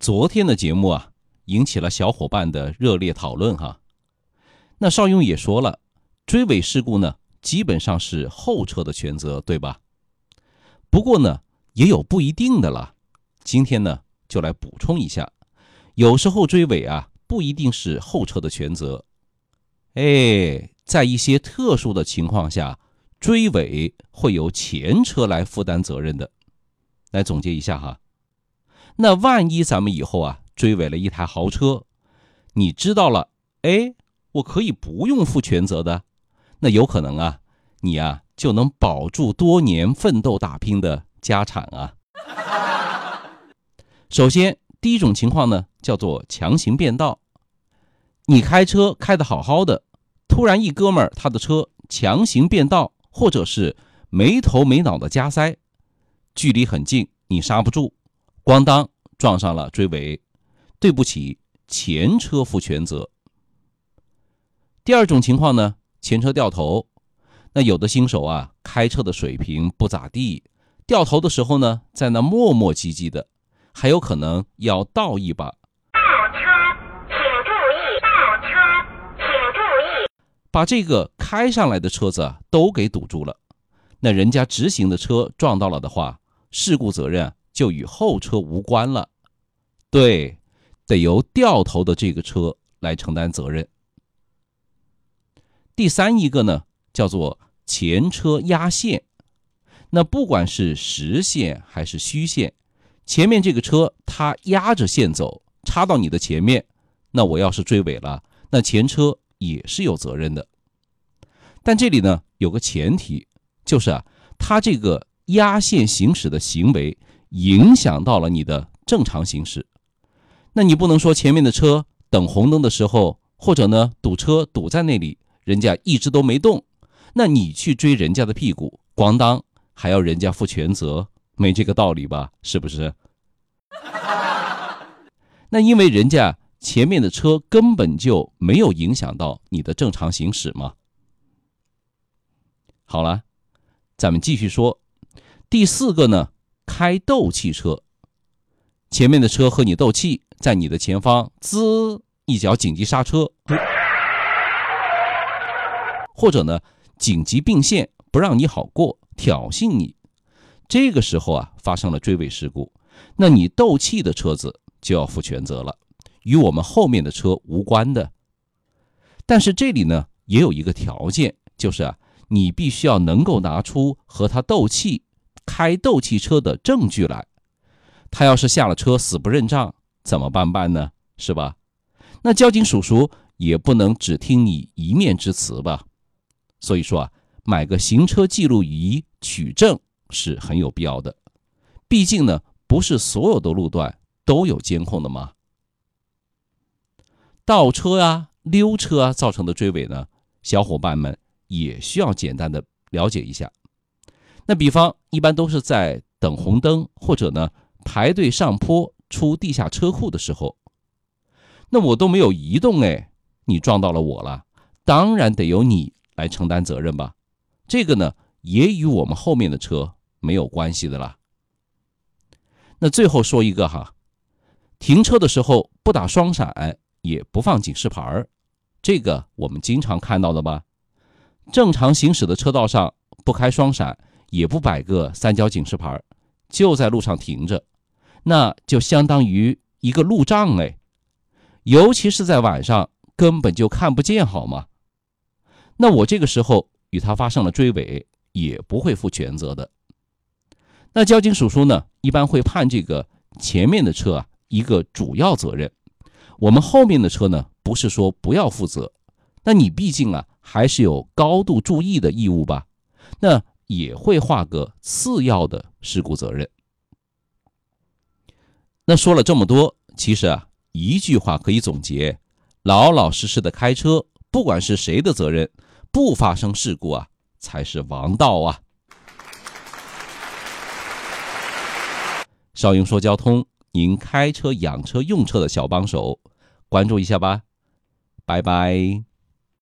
昨天的节目啊，引起了小伙伴的热烈讨论哈。那邵雍也说了，追尾事故呢，基本上是后车的全责，对吧？不过呢，也有不一定的了。今天呢，就来补充一下，有时候追尾啊，不一定是后车的全责。哎，在一些特殊的情况下，追尾会由前车来负担责任的。来总结一下哈。那万一咱们以后啊追尾了一台豪车，你知道了，哎，我可以不用负全责的，那有可能啊，你呀就能保住多年奋斗打拼的家产啊。首先，第一种情况呢叫做强行变道，你开车开得好好的，突然一哥们儿他的车强行变道，或者是没头没脑的加塞，距离很近，你刹不住。咣当撞上了追尾，对不起，前车负全责。第二种情况呢，前车掉头，那有的新手啊，开车的水平不咋地，掉头的时候呢，在那磨磨唧唧的，还有可能要倒一把。倒车，请注意！倒车，请注意！把这个开上来的车子啊都给堵住了，那人家直行的车撞到了的话，事故责任。就与后车无关了，对，得由掉头的这个车来承担责任。第三一个呢，叫做前车压线，那不管是实线还是虚线，前面这个车它压着线走，插到你的前面，那我要是追尾了，那前车也是有责任的。但这里呢有个前提，就是啊，它这个压线行驶的行为。影响到了你的正常行驶，那你不能说前面的车等红灯的时候，或者呢堵车堵在那里，人家一直都没动，那你去追人家的屁股，咣当还要人家负全责，没这个道理吧？是不是？那因为人家前面的车根本就没有影响到你的正常行驶嘛。好了，咱们继续说，第四个呢？开斗气车，前面的车和你斗气，在你的前方滋一脚紧急刹车，或者呢紧急并线不让你好过，挑衅你。这个时候啊发生了追尾事故，那你斗气的车子就要负全责了，与我们后面的车无关的。但是这里呢也有一个条件，就是啊你必须要能够拿出和他斗气。开斗气车的证据来，他要是下了车死不认账，怎么办办呢？是吧？那交警叔叔也不能只听你一面之词吧？所以说啊，买个行车记录仪取证是很有必要的。毕竟呢，不是所有的路段都有监控的嘛。倒车啊、溜车啊造成的追尾呢，小伙伴们也需要简单的了解一下。那比方一般都是在等红灯，或者呢排队上坡出地下车库的时候，那我都没有移动哎，你撞到了我了，当然得由你来承担责任吧？这个呢也与我们后面的车没有关系的啦。那最后说一个哈，停车的时候不打双闪，也不放警示牌儿，这个我们经常看到的吧？正常行驶的车道上不开双闪。也不摆个三角警示牌，就在路上停着，那就相当于一个路障哎，尤其是在晚上，根本就看不见，好吗？那我这个时候与他发生了追尾，也不会负全责的。那交警叔叔呢，一般会判这个前面的车啊一个主要责任，我们后面的车呢，不是说不要负责，那你毕竟啊还是有高度注意的义务吧？那。也会画个次要的事故责任。那说了这么多，其实啊，一句话可以总结：老老实实的开车，不管是谁的责任，不发生事故啊，才是王道啊。少英说交通，您开车、养车、用车的小帮手，关注一下吧，拜拜。